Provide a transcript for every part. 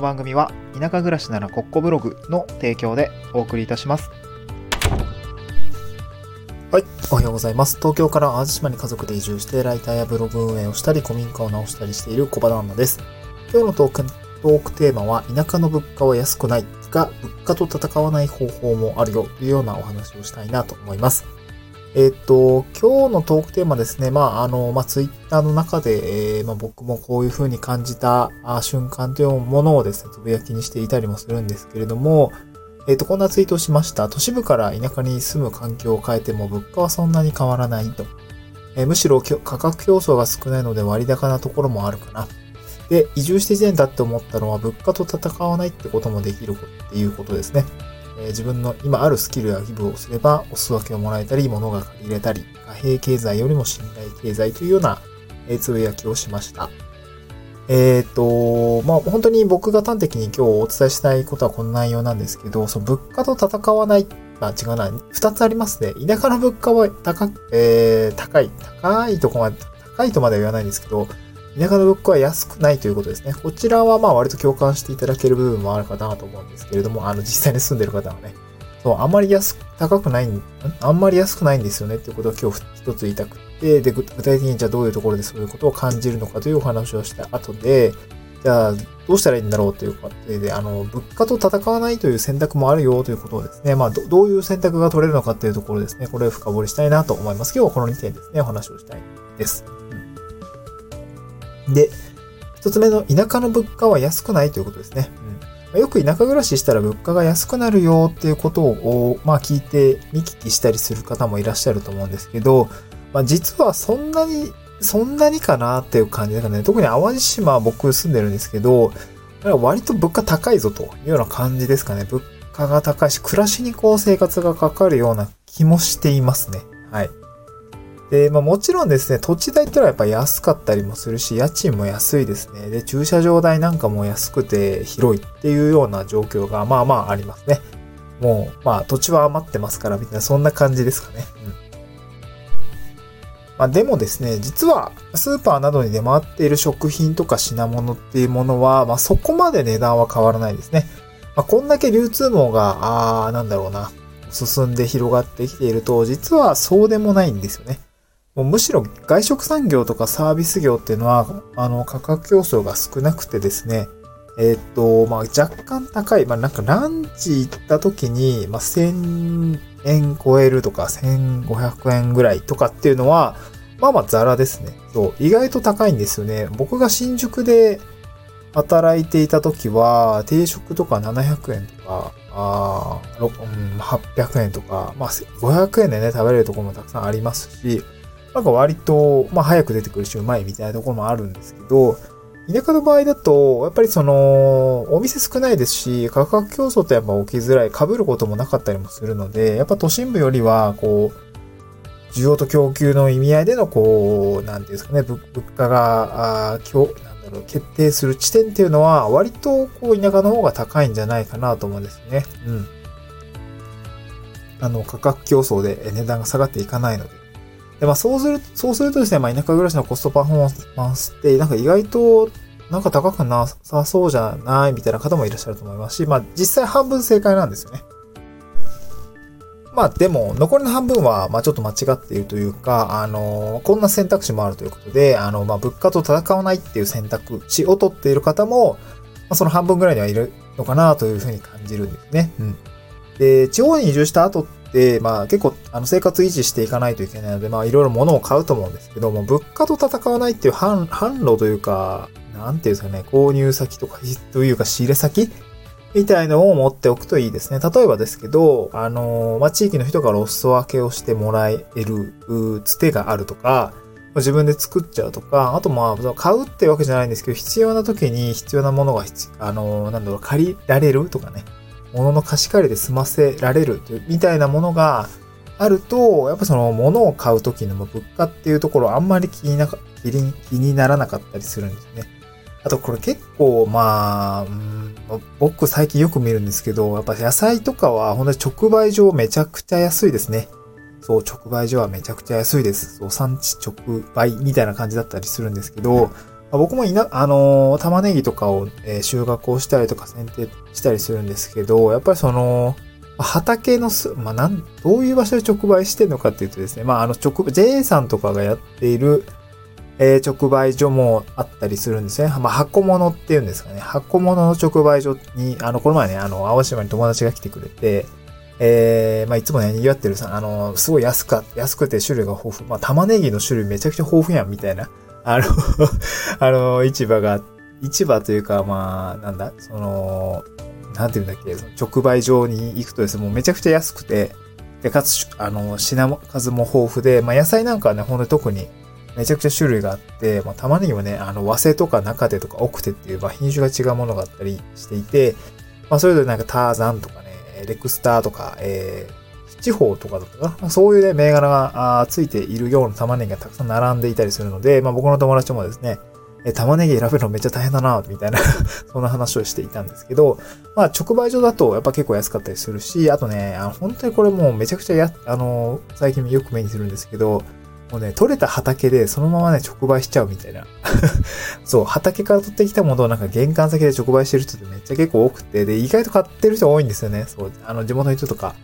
の番組は田舎暮らしならコッコブログの提供でお送りいたします。はい。おはようございます。東京から淡路島に家族で移住してライターやブログ運営をしたり古民家を直したりしている小場旦那です。今日のトークトークテーマは田舎の物価は安くないが物価と戦わない方法もあるよというようなお話をしたいなと思います。えっ、と、今日のトークテーマですね。まあ、あの、まあ、ツイッターの中で、えーまあ、僕もこういう風に感じた瞬間というものをですね、つぶやきにしていたりもするんですけれども、えっ、と、こんなツイートをしました。都市部から田舎に住む環境を変えても物価はそんなに変わらないと。えーむしろ価格競争が少ないので割高なところもあるかな。で、移住して1年だって思ったのは物価と戦わないってこともできるっていうことですね。えー自分の今あるスキルやギブをすれば、お裾分けをもらえたり、物が借りれたり、貨幣経済よりも信頼経済というような、えーつぶやきをしました。えっ、と、まあ、本当に僕が端的に今日お伝えしたいことはこの内容なんですけど、その物価と戦わない、まあ違うな、二つありますね。田舎の物価は高く、えー、高い、高いとこまで、高いとまでは言わないんですけど、田舎の物価は安くないということですね。こちらはまあ割と共感していただける部分もあるかなと思うんですけれども、あの実際に住んでる方はね、そう、あんまり安く、高くない、あんまり安くないんですよねっていうことを今日一つ言いたくて、で、具体的にじゃあどういうところでそういうことを感じるのかというお話をした後で、じゃあどうしたらいいんだろうということで、あの、物価と戦わないという選択もあるよということをですね、まあど、どういう選択が取れるのかっていうところですね、これを深掘りしたいなと思います。今日はこの2点ですね、お話をしたいです。うんで、一つ目の田舎の物価は安くないということですね。うんまあよく田舎暮らししたら物価が安くなるよっていうことを、まあ聞いて見聞きしたりする方もいらっしゃると思うんですけど、まあ実はそんなに、そんなにかなっていう感じだからね、特に淡路島は僕住んでるんですけど、割と物価高いぞというような感じですかね。物価が高いし、暮らしにこう生活がかかるような気もしていますね。はい。で、まあもちろんですね、土地代ってのはやっぱ安かったりもするし、家賃も安いですね。で、駐車場代なんかも安くて広いっていうような状況がまあまあありますね。もう、まあ土地は余ってますから、みたいなそんな感じですかね。うん。まあでもですね、実はスーパーなどに出回っている食品とか品物っていうものは、まあそこまで値段は変わらないですね。まあこんだけ流通網が、あー、なんだろうな、進んで広がってきていると、実はそうでもないんですよね。もうむしろ外食産業とかサービス業っていうのは、あの、価格競争が少なくてですね、えーっと、まあ、若干高い。まあ、なんかランチ行った時に、まあ、1000円超えるとか、1500円ぐらいとかっていうのは、まあまあザラですね。そう、意外と高いんですよね。僕が新宿で働いていた時は、定食とか700円とか、あーろうん、800円とか、まあ、500円でね、食べれるところもたくさんありますし、なんか割と、まあ早く出てくるしうまいみたいなところもあるんですけど、田舎の場合だと、やっぱりその、お店少ないですし、価格競争ってやっぱ起きづらい、被ることもなかったりもするので、やっぱ都心部よりは、こう、需要と供給の意味合いでの、こう、なんていうんですかね、物価が、あ今日、なんだろう、決定する地点っていうのは、割と、こう、田舎の方が高いんじゃないかなと思うんですね。うん。あの、価格競争で値段が下がっていかないので。で、まあ、そうする、そうするとですね、まあ、田舎暮らしのコストパフォーマンスって、なんか意外と、なんか高くなさそうじゃないみたいな方もいらっしゃると思いますし、まあ、実際半分正解なんですよね。まあ、でも、残りの半分は、まあ、ちょっと間違っているというか、あの、こんな選択肢もあるということで、あの、まあ、物価と戦わないっていう選択肢を取っている方も、まあ、その半分ぐらいにはいるのかなというふうに感じるんですね。うん。で、地方に移住した後って、まあ結構、あの、生活維持していかないといけないので、まあいろいろ物を買うと思うんですけども、物価と戦わないっていう販販路というか、なんていうんですかね、購入先とか、というか仕入れ先みたいのを持っておくといいですね。例えばですけど、あの、まあ地域の人からお裾分けをしてもらえる、つてがあるとか、自分で作っちゃうとか、あとまあ、買うってわけじゃないんですけど、必要な時に必要なものが必、あの、なんだろう、借りられるとかね。物の貸し借りで済ませられるというみたいなものがあると、やっぱその物を買うときの物価っていうところあんまり気になか気に気にならなかったりするんですね。あとこれ結構まあ、うん僕最近よく見るんですけど、やっぱ野菜とかは本当に直売所めちゃくちゃ安いですね。そう、直売所はめちゃくちゃ安いです。そう、産地直売みたいな感じだったりするんですけど、あ、僕もいな、あのー、玉ねぎとかを、え、収穫をしたりとか剪定したりするんですけど、やっぱりその、畑のす、まあ、なん、どういう場所で直売してるのかっていうとですね、まあ、あの、直、JA さんとかがやっている、え、直売所もあったりするんですね。まあ、箱物っていうんですかね。箱物の直売所に、あの、この前ね、あの、青島に友達が来てくれて、えー、まあ、いつもね、賑わってるさ、あの、すごい安か、安くて種類が豊富。まあ、玉ねぎの種類めちゃくちゃ豊富やん、みたいな。あの あの、市場が、市場というか、まあ、なんだ、その、なんて言うんだっけ、直売所に行くとですね、もうめちゃくちゃ安くて、で、かつ、あの、品数も豊富で、まあ、野菜なんかはね、ほんと特に、めちゃくちゃ種類があって、まあ、玉ねぎもね、あの、和製とか中手とか奥手っていう、まあ、品種が違うものがあったりしていて、まあ、それぞれなんかターザンとかね、レクスターとか、えー、地方とかだったかな。そういうね、銘柄がついているような玉ねぎがたくさん並んでいたりするので、まあ僕の友達もですね、え、玉ねぎ選べるのめっちゃ大変だな、みたいな そんな話をしていたんですけど、まあ直売所だとやっぱ結構安かったりするし、あとね、あ本当にこれもうめちゃくちゃや、あの、最近よく目にするんですけど、もうね、取れた畑でそのままね、直売しちゃうみたいな。そう、畑から取ってきたものをなんか玄関先で直売してる人ってめっちゃ結構多くて、で、意外と買ってる人多いんですよね。そう、あの、地元の人とか、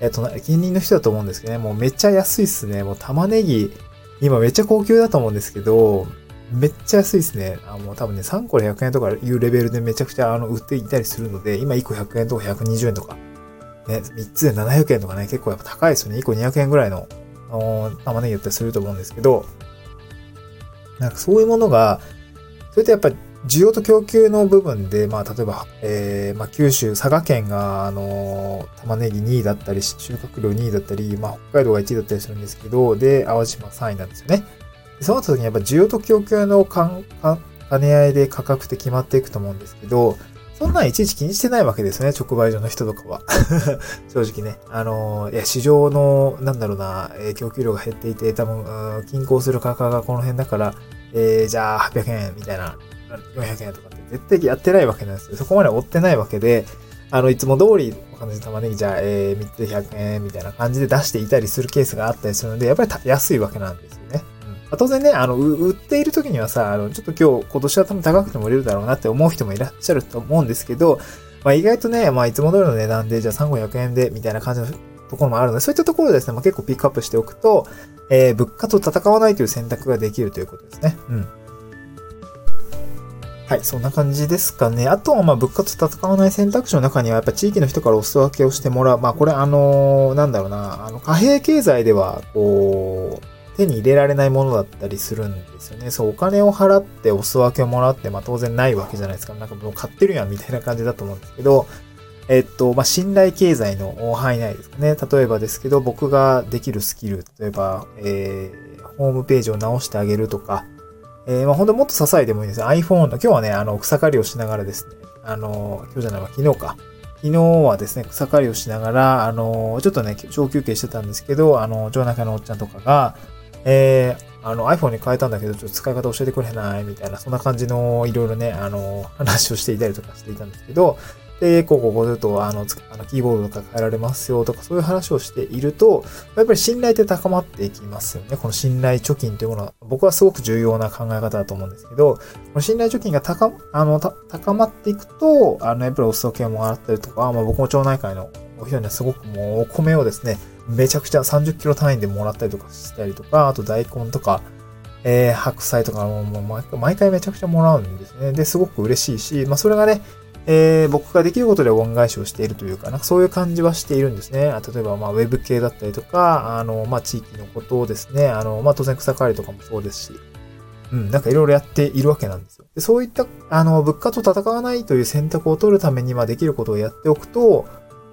えっと、近隣の人だと思うんですけどね、もうめっちゃ安いっすね。もう玉ねぎ、今めっちゃ高級だと思うんですけど、めっちゃ安いですね。あもう多分ね、3個で100円とかいうレベルでめちゃくちゃあの売っていたりするので、今1個100円とか120円とか、ね、3つで700円とかね、結構やっぱ高いですよね。1個200円ぐらいのあの、玉ねぎだったりすると思うんですけど、なんかそういうものが、それってやっぱ需要と供給の部分で、まあ、例えば、えー、まあ、九州、佐賀県が、あの、玉ねぎ2位だったり、収穫量2位だったり、まあ、北海道が1位だったりするんですけど、で、淡路島3位なんですよね。そうなった時にやっぱ需要と供給の兼ね合いで価格って決まっていくと思うんですけど、そんなんいちいち気にしてないわけですね、直売所の人とかは。正直ね。あの、いや、市場の、なんだろうな、えー、供給量が減っていて、多分、均衡する価格がこの辺だから、えー、じゃあ800円みたいな、400円とかって絶対やってないわけなんですよ。そこまで追ってないわけで、あの、いつも通り、わかんない玉ねぎじゃあ、えー、3つで100円みたいな感じで出していたりするケースがあったりするので、やっぱり安いわけなんですよね。まあ、当然ね、あの、売っている時にはさ、あの、ちょっと今日、今年は多分高くても売れるだろうなって思う人もいらっしゃると思うんですけど、まあ意外とね、まあいつも通りの値段で、じゃあ3、500円で、みたいな感じのところもあるので、そういったところですね、まあ結構ピックアップしておくと、えー、物価と戦わないという選択ができるということですね。うん。はい、そんな感じですかね。あとは、まあ、物価と戦わない選択肢の中には、やっぱ地域の人からお裾分けをしてもらう。まあ、これ、あのー、なんだろうな、あの、貨幣経済では、こう、手に入れられないものだったりするんですよね。そう、お金を払ってお裾分けをもらって、まあ当然ないわけじゃないですか。なんかもう買ってるやんみたいな感じだと思うんですけど、えっと、まあ信頼経済の範囲内ですかね。例えばですけど、僕ができるスキル、例えば、えー、ホームページを直してあげるとか、えー、まあ本当もっと支えてもいいです。iPhone の、今日はね、あの、草刈りをしながらですね、あの、今日じゃないわ、昨日か。昨日はですね、草刈りをしながら、あの、ちょっとね、小休憩してたんですけど、あの、町中のおっちゃんとかが、えー、あの iPhone に変えたんだけど、ちょっと使い方教えてくれないみたいな、そんな感じのいろいろね、あの、話をしていたりとかしていたんですけど、で、こうこうこうすると、あの、あのキーボードとか変えられますよとか、そういう話をしていると、やっぱり信頼って高まっていきますよね。この信頼貯金というものは、僕はすごく重要な考え方だと思うんですけど、この信頼貯金が高、あの、高まっていくと、あの、やっぱりお裾分けをもらったりとか、まあ僕も町内会のお人にはすごくもうお米をですね、めちゃくちゃ30キロ単位でもらったりとかしたりとか、あと大根とか、えー、白菜とかももう毎回めちゃくちゃもらうんですね。で、すごく嬉しいし、まあそれがね、えー、僕ができることで恩返しをしているというか、なんかそういう感じはしているんですね。例えば、まあ、ウェブ系だったりとか、あの、まあ、地域のことをですね、あの、まあ、当然草刈りとかもそうですし、うん、なんかいろいろやっているわけなんですよ。でそういった、あの、物価と戦わないという選択を取るために、ま、できることをやっておくと、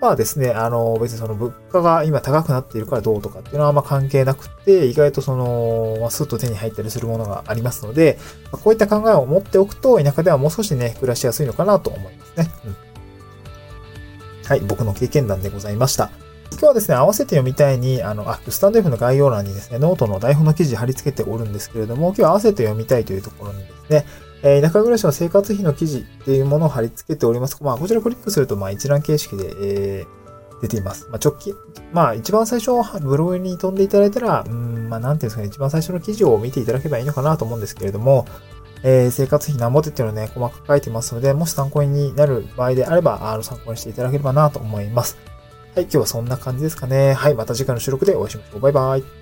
まあですね、あの、別にその物価が今高くなっているからどうとかっていうのはあんま関係なくて、意外とその、まあ、スッと手に入ったりするものがありますので、ま、こういった考えを持っておくと、田舎ではもう少しね、暮らしやすいのかなと思いますね。うん。はい、僕の経験談でございました。今日はですね、合わせて読みたいに、あの、あ、スタンド F の概要欄にですね、ノートの台本の記事貼り付けておるんですけれども、今日は合わせて読みたいというところにですね、えー、田舎暮らしの生活費の記事っていうものを貼り付けております。まあ、こちらクリックすると、まあ、一覧形式で、えー、出ています。まあ、直近、まあ、一番最初、ブログに飛んでいただいたら、うん、まあ、なんていうんですかね、一番最初の記事を見ていただけばいいのかなと思うんですけれども、えー、生活費何ぼてっていうのをね、細かく書いてますので、もし参考になる場合であれば、あの、参考にしていただければなと思います。はい、今日はそんな感じですかね。はい、また次回の収録でお会いしましょう。バイバイ。